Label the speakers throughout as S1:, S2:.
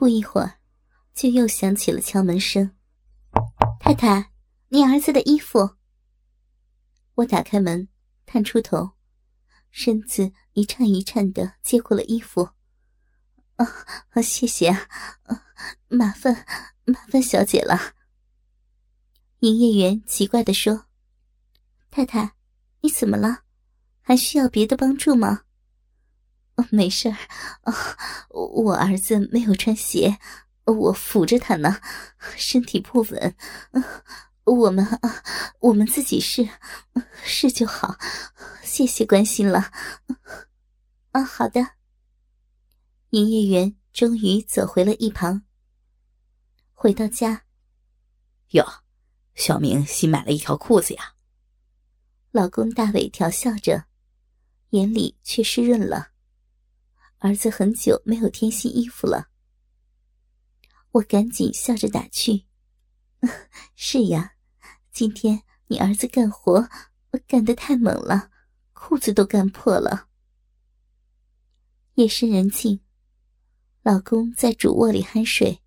S1: 不一会儿，就又响起了敲门声。太太，你儿子的衣服。我打开门，探出头，身子一颤一颤的接过了衣服。啊，谢谢啊，麻烦麻烦小姐了。营业员奇怪的说：“太太，你怎么了？还需要别的帮助吗？”“，没事儿。我儿子没有穿鞋，我扶着他呢，身体不稳。我们啊，我们自己试，试就好。谢谢关心了。”“啊，好的。”营业员终于走回了一旁。回到家，
S2: 哟。小明新买了一条裤子呀。
S1: 老公大伟调笑着，眼里却湿润了。儿子很久没有添新衣服了。我赶紧笑着打趣：“是呀，今天你儿子干活干得太猛了，裤子都干破了。”夜深人静，老公在主卧里酣睡，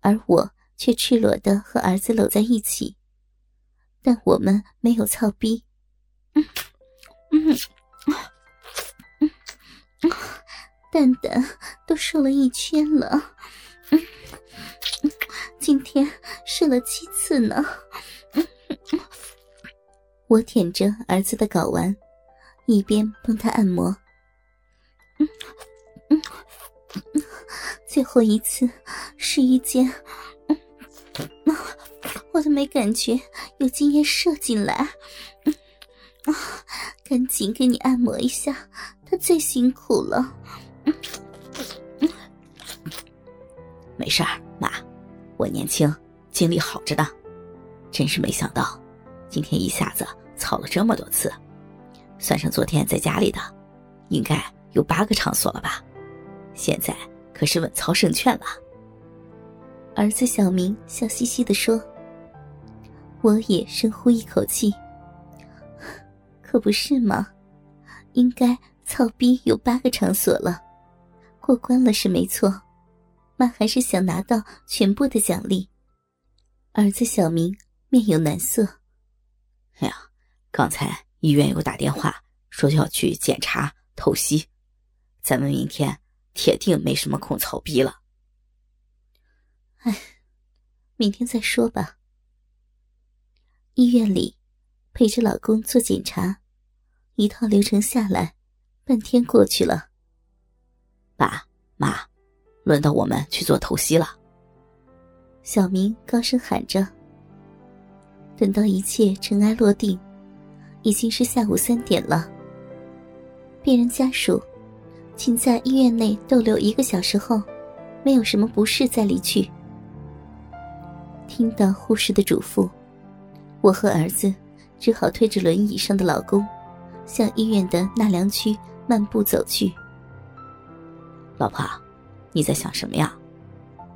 S1: 而我。却赤裸的和儿子搂在一起，但我们没有操逼。嗯 嗯蛋蛋都瘦了一圈了。今天射了七次呢。我舔着儿子的睾丸，一边帮他按摩。最后一次试一件。我都没感觉有精液射进来，赶紧给你按摩一下，他最辛苦了。
S2: 没事儿，妈，我年轻，精力好着呢。真是没想到，今天一下子操了这么多次，算上昨天在家里的，应该有八个场所了吧？现在可是稳操胜券了。
S1: 儿子小明笑嘻嘻的说：“我也深呼一口气，可不是吗？应该操逼有八个场所了，过关了是没错。妈还是想拿到全部的奖励。”儿子小明面有难色：“
S2: 哎呀，刚才医院有打电话说要去检查透析，咱们明天铁定没什么空操逼了。”
S1: 哎，明天再说吧。医院里，陪着老公做检查，一套流程下来，半天过去了。
S2: 爸妈，轮到我们去做透析了。
S1: 小明高声喊着。等到一切尘埃落定，已经是下午三点了。病人家属，请在医院内逗留一个小时后，没有什么不适再离去。听到护士的嘱咐，我和儿子只好推着轮椅上的老公，向医院的纳凉区漫步走去。
S2: 老婆，你在想什么呀？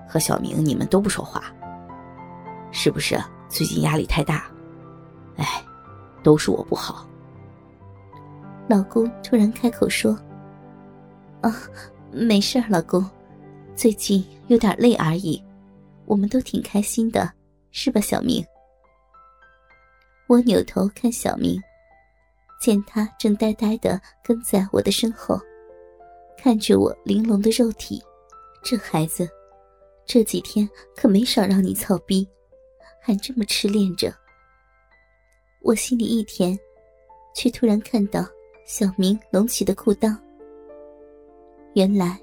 S2: 和小明你们都不说话，是不是最近压力太大？哎，都是我不好。
S1: 老公突然开口说：“啊，没事老公，最近有点累而已。”我们都挺开心的，是吧，小明？我扭头看小明，见他正呆呆的跟在我的身后，看着我玲珑的肉体。这孩子，这几天可没少让你操逼，还这么痴恋着。我心里一甜，却突然看到小明隆起的裤裆。原来，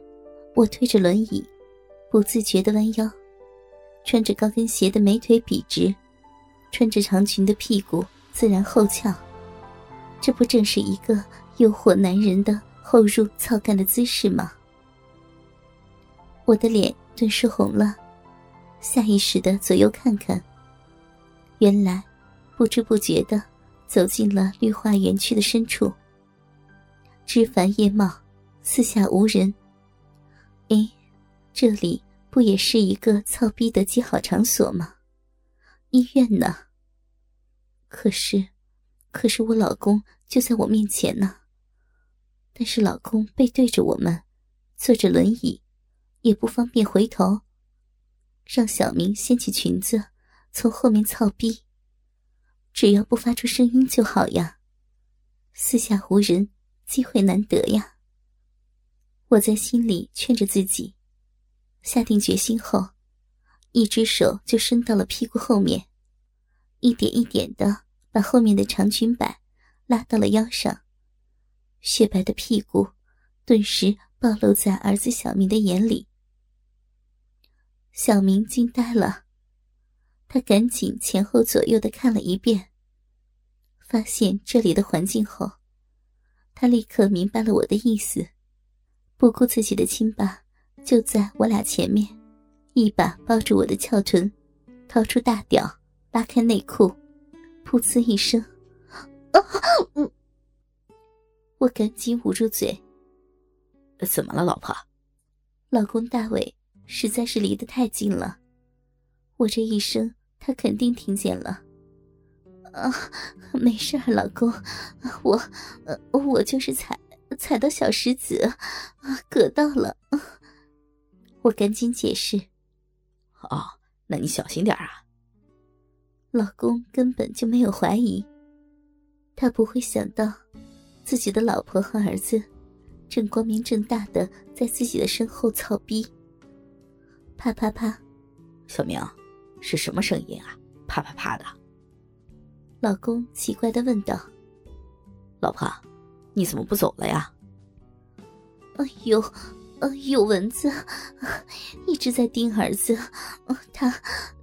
S1: 我推着轮椅，不自觉的弯腰。穿着高跟鞋的美腿笔直，穿着长裙的屁股自然后翘，这不正是一个诱惑男人的后入操干的姿势吗？我的脸顿时红了，下意识的左右看看。原来，不知不觉的走进了绿化园区的深处。枝繁叶茂，四下无人。哎，这里。不也是一个操逼的极好场所吗？医院呢？可是，可是我老公就在我面前呢。但是老公背对着我们，坐着轮椅，也不方便回头，让小明掀起裙子从后面操逼。只要不发出声音就好呀，四下无人，机会难得呀。我在心里劝着自己，下定决心后，一只手就伸到了屁股后面，一点一点的把后面的长裙摆拉到了腰上，雪白的屁股顿时暴露在儿子小明的眼里。小明惊呆了。他赶紧前后左右的看了一遍，发现这里的环境后，他立刻明白了我的意思，不顾自己的亲爸就在我俩前面，一把抱住我的翘臀，掏出大屌，拉开内裤，噗呲一声，啊！我赶紧捂住嘴。
S2: 怎么了，老婆？
S1: 老公大伟实在是离得太近了，我这一声。他肯定听见了，啊，没事儿，老公，我，呃，我就是踩踩到小石子，啊，割到了。我赶紧解释，
S2: 哦，那你小心点啊。
S1: 老公根本就没有怀疑，他不会想到自己的老婆和儿子正光明正大的在自己的身后操逼。啪啪啪，
S2: 小明。是什么声音啊？啪啪啪的。
S1: 老公奇怪的问道：“
S2: 老婆，你怎么不走了呀？”“
S1: 有，呃，有蚊子，一直在叮儿子。他，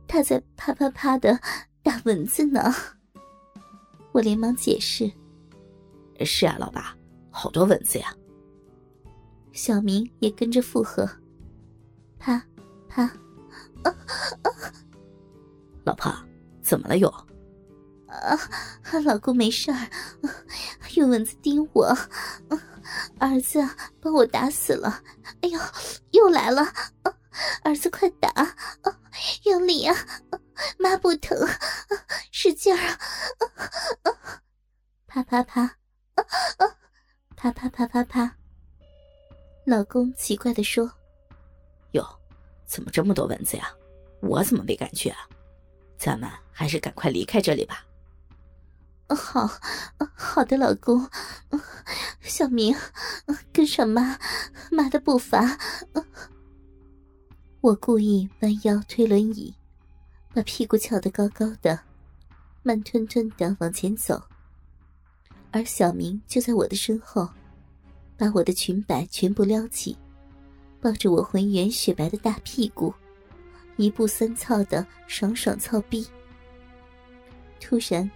S1: 他在啪啪啪的打蚊子呢。”我连忙解释：“
S2: 是啊，老爸，好多蚊子呀。”
S1: 小明也跟着附和：“啪，啪，啊啊！”
S2: 老婆，怎么了又？
S1: 啊，老公没事儿，有蚊子叮我，儿子把我打死了。哎呦，又来了！儿子快打，用力啊！妈不疼，使劲儿啊！啪啪啪，啊 啪啪啪啪啪。老公奇怪的说：“
S2: 哟，怎么这么多蚊子呀？我怎么没感觉啊？”咱们还是赶快离开这里吧。
S1: 好，好的，老公。小明，跟上妈，妈的步伐。我故意弯腰推轮椅，把屁股翘得高高的，慢吞吞的往前走。而小明就在我的身后，把我的裙摆全部撩起，抱着我浑圆雪白的大屁股。一步三操的爽爽操逼。突然，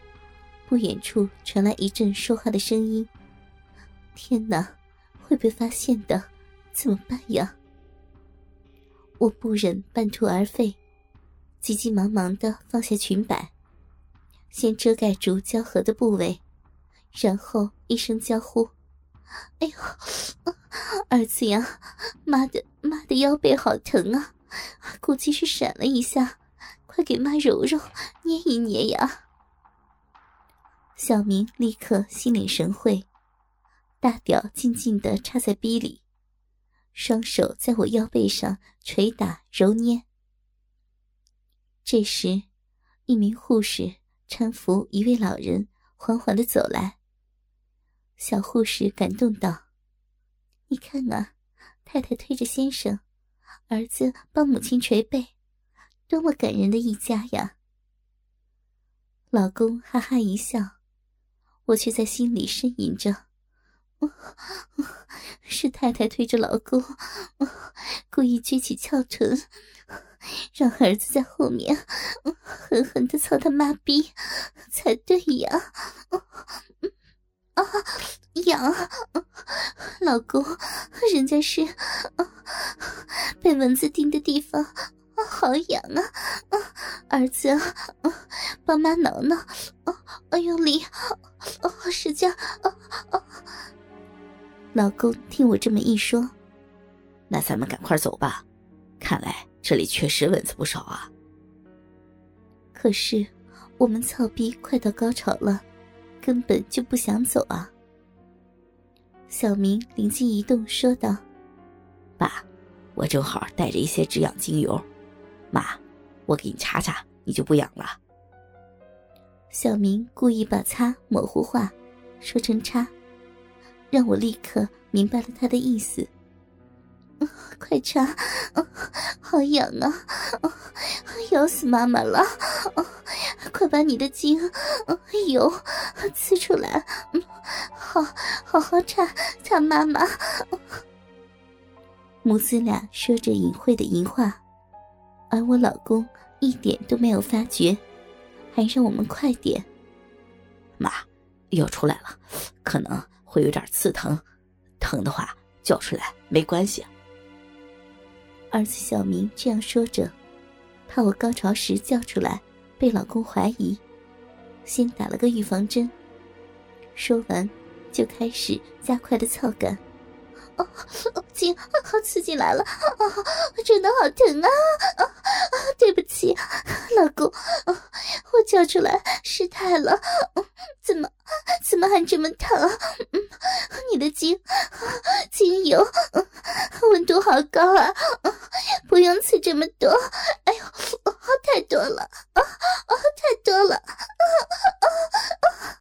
S1: 不远处传来一阵说话的声音。天哪，会被发现的，怎么办呀？我不忍半途而废，急急忙忙的放下裙摆，先遮盖住交合的部位，然后一声娇呼：“哎呦，儿子呀，妈的，妈的腰背好疼啊！”估计是闪了一下，快给妈揉揉、捏一捏呀！小明立刻心领神会，大屌静静的插在逼里，双手在我腰背上捶打揉捏。这时，一名护士搀扶一位老人缓缓的走来。小护士感动道：“你看啊，太太推着先生。”儿子帮母亲捶背，多么感人的一家呀！老公哈哈一笑，我却在心里呻吟着：“ 是太太推着老公，故意撅起翘臀，让儿子在后面狠狠的操他妈逼才对呀！”啊，痒！老公，人家是啊被蚊子叮的地方，啊好痒啊！啊儿子，啊帮妈挠挠，啊，用力，使劲！啊老公听我这么一说，
S2: 那咱们赶快走吧。看来这里确实蚊子不少啊。
S1: 可是我们操逼快到高潮了。根本就不想走啊！小明灵机一动，说道：“
S2: 爸，我正好带着一些止痒精油，妈，我给你擦擦，你就不痒了。
S1: 小明故意把“擦”模糊化，说成“擦”，让我立刻明白了他的意思。快擦，好痒啊！咬死妈妈了！把你的精油刺出来，好好好擦擦妈妈。母子俩说着隐晦的淫话，而我老公一点都没有发觉，还让我们快点。
S2: 妈，又出来了，可能会有点刺疼，疼的话叫出来没关系。
S1: 儿子小明这样说着，怕我高潮时叫出来被老公怀疑，先打了个预防针。说完，就开始加快的操感。哦，亲好刺激来了！啊，真的好疼啊！啊，对不起，老公，我叫出来失态了。怎么还这么疼？嗯，你的精，精油，温度好高啊！不用刺这么多。哎呦，太多了啊，太多了！啊啊